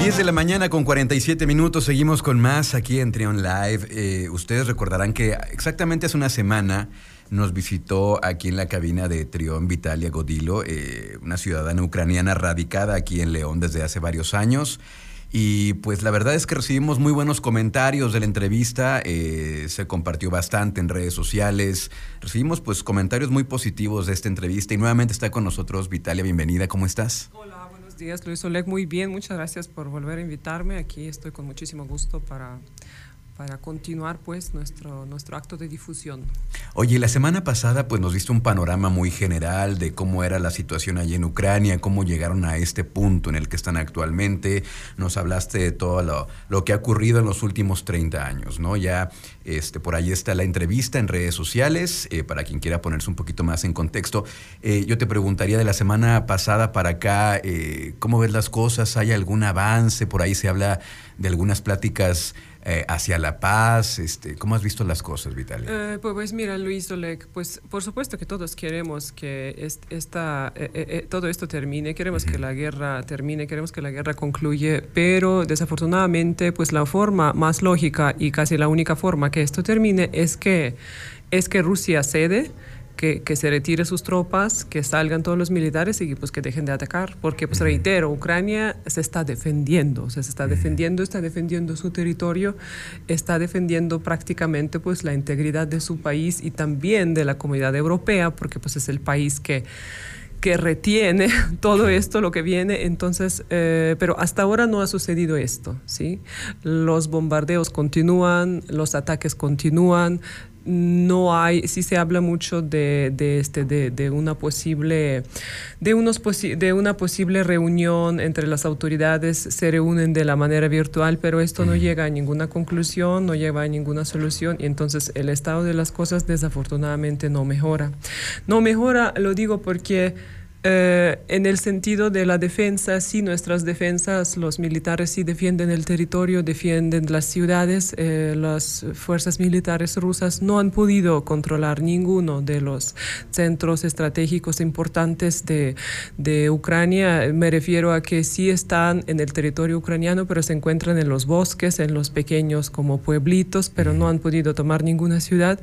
10 de la mañana con 47 minutos, seguimos con más aquí en Trion Live. Eh, ustedes recordarán que exactamente hace una semana nos visitó aquí en la cabina de Trión Vitalia Godilo, eh, una ciudadana ucraniana radicada aquí en León desde hace varios años. Y pues la verdad es que recibimos muy buenos comentarios de la entrevista, eh, se compartió bastante en redes sociales, recibimos pues comentarios muy positivos de esta entrevista y nuevamente está con nosotros Vitalia, bienvenida, ¿cómo estás? Hola, días Luis Oleg, muy bien, muchas gracias por volver a invitarme, aquí estoy con muchísimo gusto para para continuar pues nuestro, nuestro acto de difusión. Oye, la semana pasada pues nos diste un panorama muy general de cómo era la situación allí en Ucrania, cómo llegaron a este punto en el que están actualmente, nos hablaste de todo lo, lo que ha ocurrido en los últimos 30 años, ¿no? Ya este, por ahí está la entrevista en redes sociales, eh, para quien quiera ponerse un poquito más en contexto. Eh, yo te preguntaría de la semana pasada para acá, eh, ¿cómo ves las cosas? ¿Hay algún avance? Por ahí se habla de algunas pláticas eh, hacia la paz? Este, ¿Cómo has visto las cosas, Vitalia? Eh, pues, pues, mira, Luis Oleg, pues por supuesto que todos queremos que esta, eh, todo esto termine, queremos que la guerra termine, queremos que la guerra concluya, pero desafortunadamente pues la forma más lógica y casi la única forma que esto termine es que, es que Rusia cede que, se retire sus tropas, que salgan todos los militares y pues que dejen de atacar, porque pues reitero, Ucrania se está defendiendo, o sea, se está defendiendo, está defendiendo su territorio, está defendiendo prácticamente pues la integridad de su país y también de la comunidad europea, porque pues es el país que que retiene todo esto, lo que viene. Entonces, eh, pero hasta ahora no ha sucedido esto, ¿sí? Los bombardeos continúan, los ataques continúan, no hay, sí se habla mucho de, este, de, una posible, de, unos de una posible reunión entre las autoridades, se reúnen de la manera virtual, pero esto no llega a ninguna conclusión, no lleva a ninguna solución y entonces el estado de las cosas desafortunadamente no mejora. No mejora, lo digo porque eh, en el sentido de la defensa, sí, nuestras defensas, los militares sí defienden el territorio, defienden las ciudades. Eh, las fuerzas militares rusas no han podido controlar ninguno de los centros estratégicos importantes de, de Ucrania. Me refiero a que sí están en el territorio ucraniano, pero se encuentran en los bosques, en los pequeños como pueblitos, pero no han podido tomar ninguna ciudad.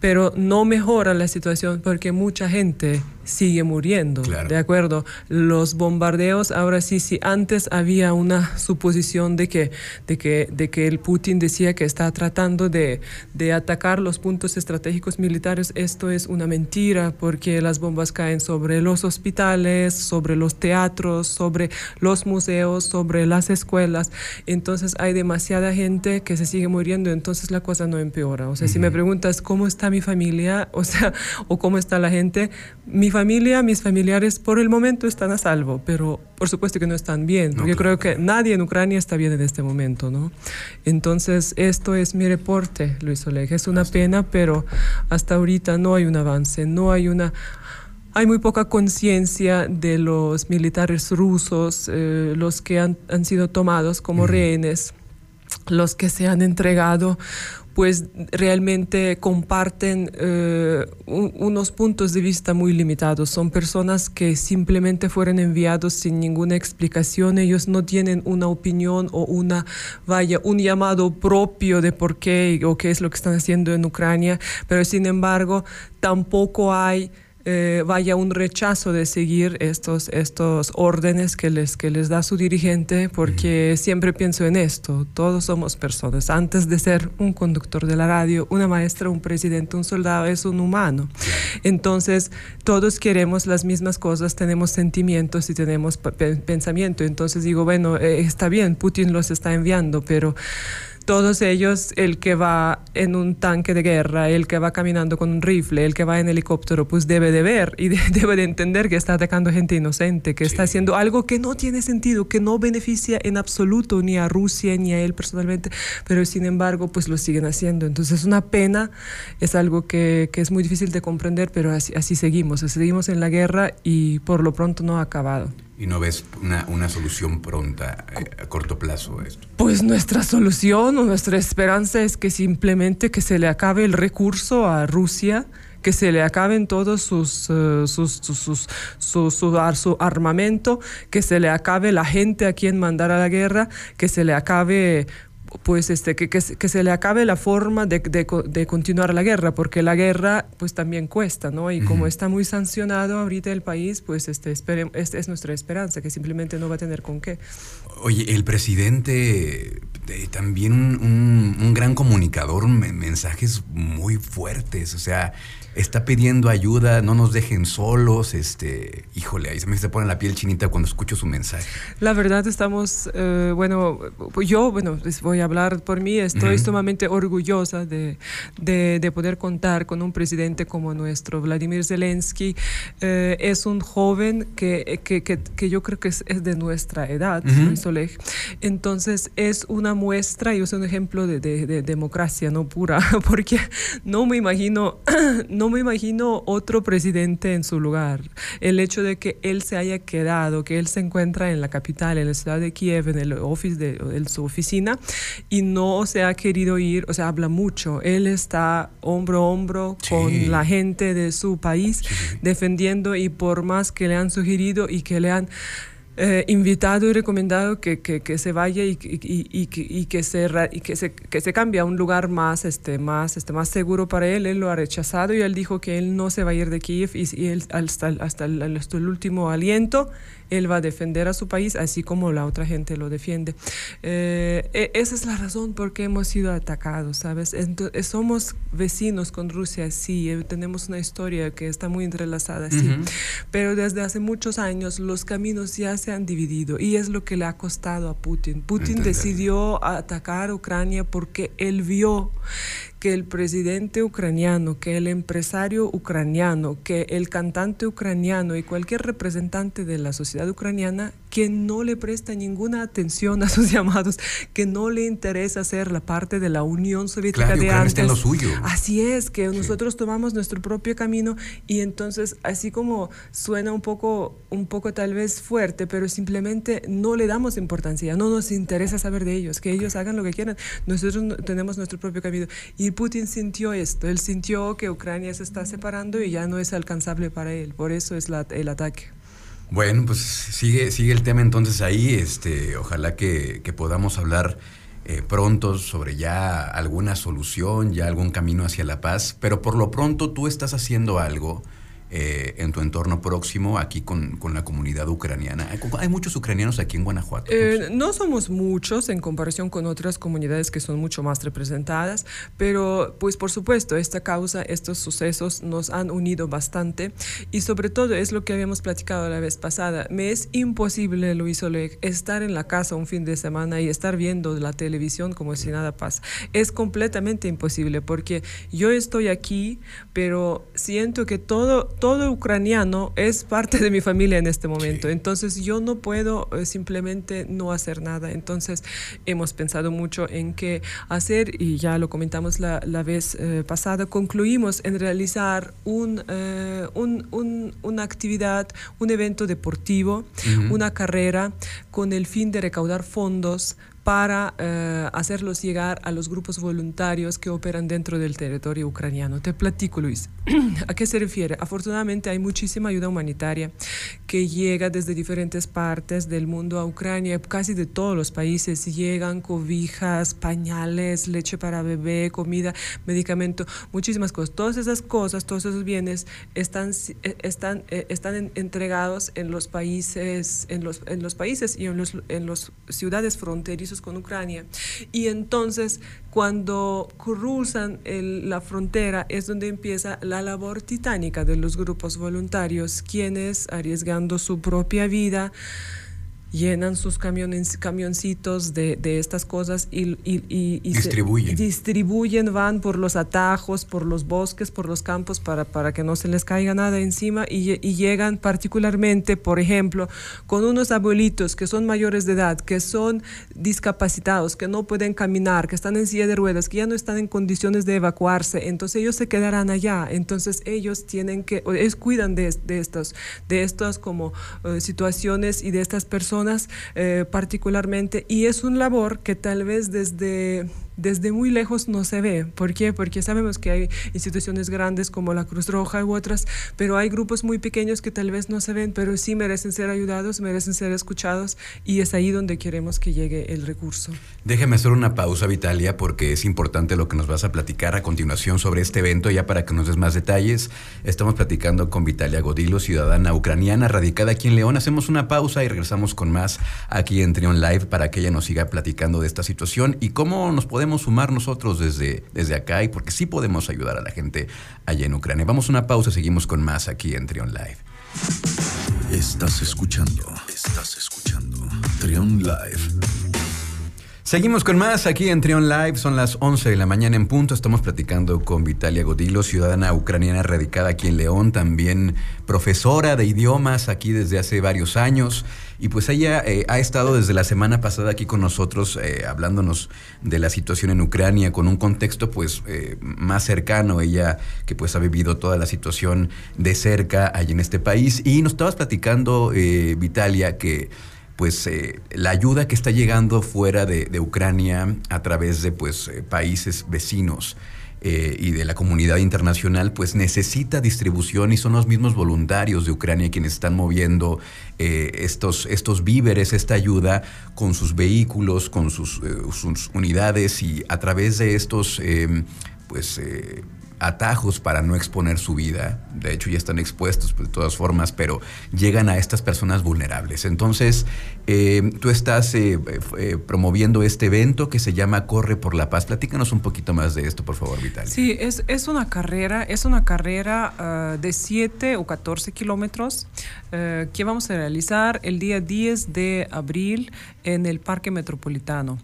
Pero no mejora la situación porque mucha gente sigue muriendo. ¿De acuerdo? Los bombardeos, ahora sí, si antes había una suposición de que, de que, de que el Putin decía que está tratando de, de atacar los puntos estratégicos militares, esto es una mentira porque las bombas caen sobre los hospitales, sobre los teatros, sobre los museos, sobre las escuelas. Entonces hay demasiada gente que se sigue muriendo, entonces la cosa no empeora. O sea, si me preguntas cómo está mi familia, o sea, o cómo está la gente, mi familia, mis familiares por el momento están a salvo, pero por supuesto que no están bien. Yo creo que nadie en Ucrania está bien en este momento, ¿no? Entonces, esto es mi reporte, Luis Oleg. Es una pena, pero hasta ahorita no hay un avance, no hay una... Hay muy poca conciencia de los militares rusos, eh, los que han, han, sido tomados como rehenes, los que se han entregado pues realmente comparten eh, unos puntos de vista muy limitados. Son personas que simplemente fueron enviados sin ninguna explicación. Ellos no tienen una opinión o una, vaya, un llamado propio de por qué o qué es lo que están haciendo en Ucrania, pero sin embargo tampoco hay eh, vaya un rechazo de seguir estos, estos órdenes que les, que les da su dirigente, porque siempre pienso en esto, todos somos personas. Antes de ser un conductor de la radio, una maestra, un presidente, un soldado, es un humano. Entonces, todos queremos las mismas cosas, tenemos sentimientos y tenemos pensamiento. Entonces digo, bueno, eh, está bien, Putin los está enviando, pero todos ellos, el que va en un tanque de guerra, el que va caminando con un rifle, el que va en helicóptero, pues debe de ver y debe de entender que está atacando gente inocente, que está haciendo algo que no tiene sentido, que no beneficia en absoluto ni a Rusia ni a él personalmente, pero sin embargo, pues lo siguen haciendo. Entonces es una pena, es algo que, que es muy difícil de comprender, pero así, así seguimos, seguimos en la guerra y por lo pronto no ha acabado. ¿Y no ves una, una solución pronta eh, a, corto plazo esto? Pues nuestra solución o nuestra esperanza es que simplemente que se le acabe el recurso a Rusia que se le acaben todos sus, eh, sus, sus, su, armamento, que se le acabe la gente a quien mandar a la guerra, que se le acabe pues este, que, que, se le acabe la forma de, de, continuar la guerra, porque la guerra pues también cuesta, ¿no? Y como está muy sancionado ahorita el país, pues este, espere, es, es, nuestra esperanza, que simplemente no va a tener con qué. Oye, el presidente también un, un, gran comunicador, mensajes muy fuertes, o sea, está pidiendo ayuda, no nos dejen solos, este, híjole, ahí se me se pone la piel chinita cuando escucho su mensaje. La verdad estamos, eh, bueno, yo, bueno, les voy a hablar por mí, estoy sumamente orgullosa de, de, poder contar con un presidente como nuestro, Vladimir Zelensky, eh, es un joven que, que, que, yo creo que es, de nuestra edad, entonces es una muestra y es un ejemplo de, de democracia, no pura, porque no me imagino, no me imagino otro presidente en su lugar. El hecho de que él se haya quedado, que él se encuentra en la capital, en la ciudad de Kiev, en el office de en su oficina y no se ha querido ir, o sea, habla mucho. Él está hombro a hombro con la gente de su país defendiendo y por más que le han sugerido y que le han eh, invitado y recomendado que, que, se vaya y, y, y, que, se, y que, se, que se cambie a un lugar más, este, más, este, más seguro para él. Él lo ha rechazado y él dijo que él no se va a ir de Kiev y, él hasta, hasta, el, hasta el último aliento él va a defender a su país así como la otra gente lo defiende. Eh, e, esa es la razón por qué hemos sido atacados, ¿sabes? Entonces, somos vecinos con Rusia, sí, eh, tenemos una historia que está muy entrelazada, sí, pero desde hace muchos años los caminos ya se han dividido y es lo que le ha costado a Putin. Putin decidió atacar a Ucrania porque él vio que el presidente ucraniano, que el empresario ucraniano, que el cantante ucraniano y cualquier representante de la sociedad ucraniana que no le presta ninguna atención a sus llamados, que no le interesa ser la parte de la Unión Soviética de antes. Está en lo suyo. Así es, que nosotros tomamos nuestro propio camino y entonces así como suena un poco, un poco tal vez fuerte, pero simplemente no le damos importancia, no nos interesa saber de ellos, que ellos hagan lo que quieran. Nosotros tenemos nuestro propio camino. Putin sintió esto, él sintió que Ucrania se está separando y ya no es alcanzable para él, por eso es el ataque. Bueno, pues sigue, sigue el tema entonces ahí. Este, ojalá que, que podamos hablar eh, pronto sobre ya alguna solución, ya algún camino hacia la paz. Pero por lo pronto tú estás haciendo algo eh, en tu entorno próximo, aquí con, con, la comunidad ucraniana? ¿Hay muchos ucranianos aquí en Guanajuato? Eh, no somos muchos en comparación con otras comunidades que son mucho más representadas, pero pues por supuesto, esta causa, estos sucesos nos han unido bastante y sobre todo es lo que habíamos platicado la vez pasada. Me es imposible, Luis Oleg, estar en la casa un fin de semana y estar viendo la televisión como si nada pasa. Es completamente imposible porque yo estoy aquí, pero siento que todo todo ucraniano es parte de mi familia en este momento. Entonces yo no puedo eh, simplemente no hacer nada. Entonces hemos pensado mucho en qué hacer y ya lo comentamos la, vez eh, pasada. Concluimos en realizar un, eh, una actividad, un evento deportivo, una carrera con el fin de recaudar fondos para eh, hacerlos llegar a los grupos voluntarios que operan dentro del territorio ucraniano. Te platico, Luis. ¿A qué se refiere? Afortunadamente hay muchísima ayuda humanitaria que llega desde diferentes partes del mundo a Ucrania, casi de todos los países. Llegan cobijas, pañales, leche para bebé, comida, medicamento, muchísimas cosas. Todas esas cosas, todos esos bienes están, están, eh, están entregados en los países, en los, en los países y en las en los ciudades fronterizas con Ucrania. Y entonces cuando cruzan la frontera es donde empieza la labor titánica de los grupos voluntarios, quienes arriesgando su propia vida, llenan sus camiones, camioncitos de, de estas cosas y, y, distribuyen. distribuyen, van por los atajos, por los bosques, por los campos para, para que no se les caiga nada encima y, llegan particularmente, por ejemplo, con unos abuelitos que son mayores de edad, que son discapacitados, que no pueden caminar, que están en silla de ruedas, que ya no están en condiciones de evacuarse, entonces ellos se quedarán allá, entonces ellos tienen que, ellos cuidan de, de estos, de estas como eh, situaciones y de estas personas eh, particularmente y es un labor que tal vez desde desde muy lejos no se ve. ¿Por qué? Porque sabemos que hay instituciones grandes como la Cruz Roja u otras, pero hay grupos muy pequeños que tal vez no se ven, pero sí merecen ser ayudados, merecen ser escuchados y es ahí donde queremos que llegue el recurso. Déjame hacer una pausa, Vitalia, porque es importante lo que nos vas a platicar a continuación sobre este evento, ya para que nos des más detalles. Estamos platicando con Vitalia Godilo, ciudadana ucraniana radicada aquí en León. Hacemos una pausa y regresamos con más aquí en Trion Live para que ella nos siga platicando de esta situación y cómo nos podemos sumar nosotros desde, desde acá y porque sí podemos ayudar a la gente allá en Ucrania. Vamos a una pausa, seguimos con más aquí en Trion Live. Estás escuchando, estás escuchando Trion Live. Seguimos con más aquí en Trion Live, son las 11 de la mañana en punto, estamos platicando con Vitalia Godilo, ciudadana ucraniana radicada aquí en León, también profesora de idiomas aquí desde hace varios años. Y pues ella eh, ha estado desde la semana pasada aquí con nosotros eh, hablándonos de la situación en Ucrania con un contexto pues eh, más cercano, ella que pues ha vivido toda la situación de cerca allí en este país. Y nos estabas platicando Vitalia que pues eh, la ayuda que está llegando fuera de, Ucrania a través de pues eh, países vecinos eh, y de la comunidad internacional pues necesita distribución y son los mismos voluntarios de Ucrania quienes están moviendo estos, estos víveres, esta ayuda con sus vehículos, con sus, sus unidades y a través de estos pues atajos para no exponer su vida. De hecho, ya están expuestos pues, de todas formas, pero llegan a estas personas vulnerables. Entonces, eh, tú estás eh, eh, promoviendo este evento que se llama Corre por la Paz. Platícanos un poquito más de esto, por favor, Vital. Sí, es, es una carrera, es una carrera ah, de 7 o 14 kilómetros que vamos a realizar el día 10 de abril en el Parque Metropolitano.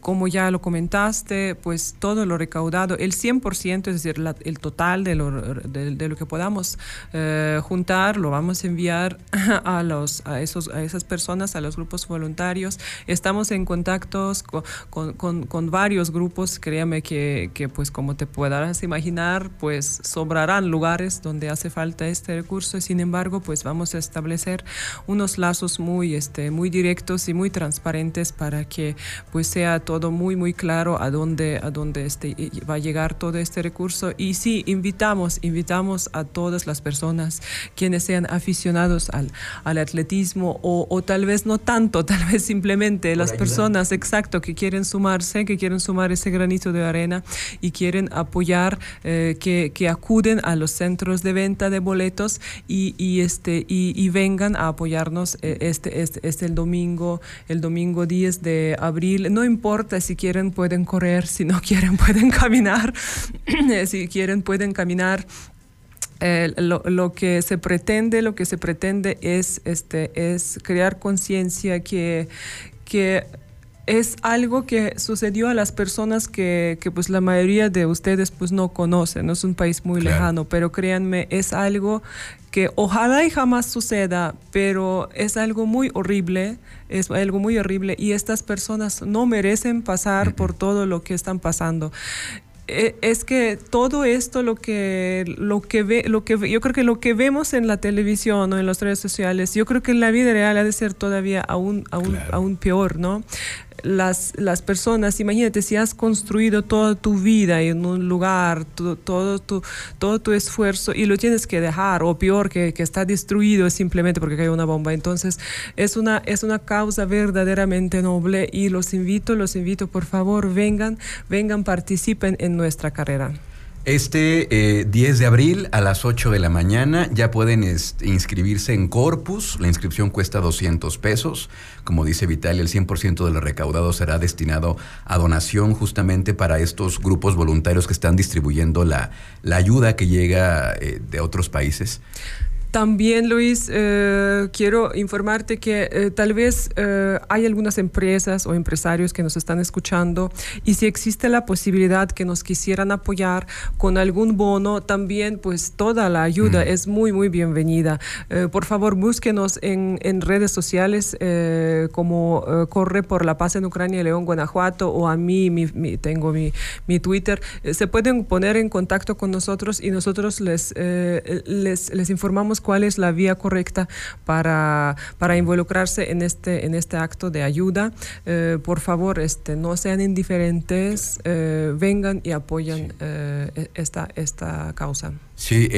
como ya lo comentaste, pues todo lo recaudado, el 100% es decir, el total de lo, de, lo que podamos eh, juntar, lo vamos a enviar a, los, a, esos, a esas personas, a los grupos voluntarios. Estamos en contactos con, con, con, varios grupos, créame que, que, pues como te podrás imaginar, pues sobrarán lugares donde hace falta este recurso, sin embargo, pues vamos a establecer unos lazos muy, este, muy directos y muy transparentes para que pues sea todo muy, muy claro a dónde, a dónde este, va a llegar todo este recurso. Y sí, invitamos, invitamos a todas las personas quienes sean aficionados al, al atletismo o, o, tal vez no tanto, tal vez simplemente las personas, exacto, que quieren sumarse, que quieren sumar ese granito de arena y quieren apoyar, eh, que, que, acuden a los centros de venta de boletos y, y este, y, y, vengan a apoyarnos eh, este, este, este el domingo, el domingo 10 de abril. No importa si quieren pueden correr, si no quieren pueden caminar. si quieren pueden caminar. Eh, lo, que se pretende, lo que se pretende es, este, es crear conciencia que, que es algo que sucedió a las personas que, que, pues la mayoría de ustedes pues no conocen, no es un país muy lejano, pero créanme, es algo que ojalá y jamás suceda, pero es algo muy horrible, es algo muy horrible y estas personas no merecen pasar por todo lo que están pasando. Eh, es que todo esto lo que lo que ve lo que yo creo que lo que vemos en la televisión o en las redes sociales yo creo que en la vida real ha de ser todavía aún aún aún peor no las, las personas, imagínate si has construido toda tu vida en un lugar, todo, tu, todo tu esfuerzo y lo tienes que dejar, o peor, que, que está destruido simplemente porque cayó una bomba. Entonces, es una, es una causa verdaderamente noble y los invito, los invito, por favor, vengan, vengan, participen en nuestra carrera. Este 10 eh, de abril a las 8 de la mañana ya pueden inscribirse en Corpus. La inscripción cuesta 200 pesos. Como dice Vital, el 100% de lo recaudado será destinado a donación justamente para estos grupos voluntarios que están distribuyendo la, la ayuda que llega eh, de otros países. También, Luis, eh, quiero informarte que eh, tal vez eh, hay algunas empresas o empresarios que nos están escuchando y si existe la posibilidad que nos quisieran apoyar con algún bono, también pues toda la ayuda es muy, muy bienvenida. por favor, búsquenos en, en redes sociales como Corre por la Paz en Ucrania, León, Guanajuato o a mí, mi, tengo mi, mi Twitter. se pueden poner en contacto con nosotros y nosotros les, les, les informamos sabemos cuál es la vía correcta para, para involucrarse en este, en este acto de ayuda. Eh, por favor, este, no sean indiferentes, eh, vengan y apoyan e, esta, esta causa. Sí,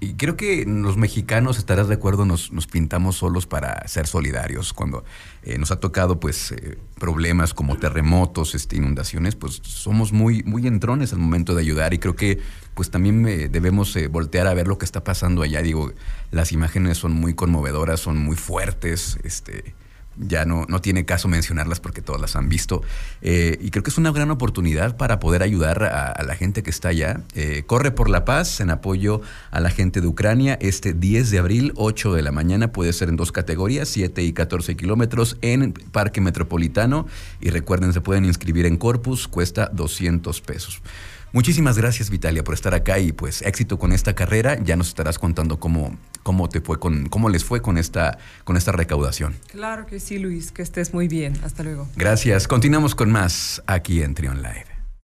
y creo que los mexicanos, estarás de acuerdo, nos, nos pintamos solos para ser solidarios. Cuando nos ha tocado pues problemas como terremotos, este, inundaciones, pues somos muy, muy entrones al momento de ayudar y creo que pues también eh, debemos eh, voltear a ver lo que está pasando allá. Digo, las imágenes son muy conmovedoras, son muy fuertes, este, ya no, no tiene caso mencionarlas porque todas las han visto. Eh, y creo que es una gran oportunidad para poder ayudar a, la gente que está allá. Corre por la paz en apoyo a la gente de Ucrania. Este 10 de abril, 8 de la mañana, puede ser en dos categorías, 7 y 14 kilómetros en Parque Metropolitano. Y recuerden, se pueden inscribir en Corpus, cuesta 200 pesos. Muchísimas gracias, Vitalia, por estar acá y pues éxito con esta carrera. Ya nos estarás contando cómo, cómo te fue con, cómo les fue con esta, con esta recaudación. Claro que sí, Luis, que estés muy bien. Hasta luego. Gracias. Continuamos con más aquí en Trion Live.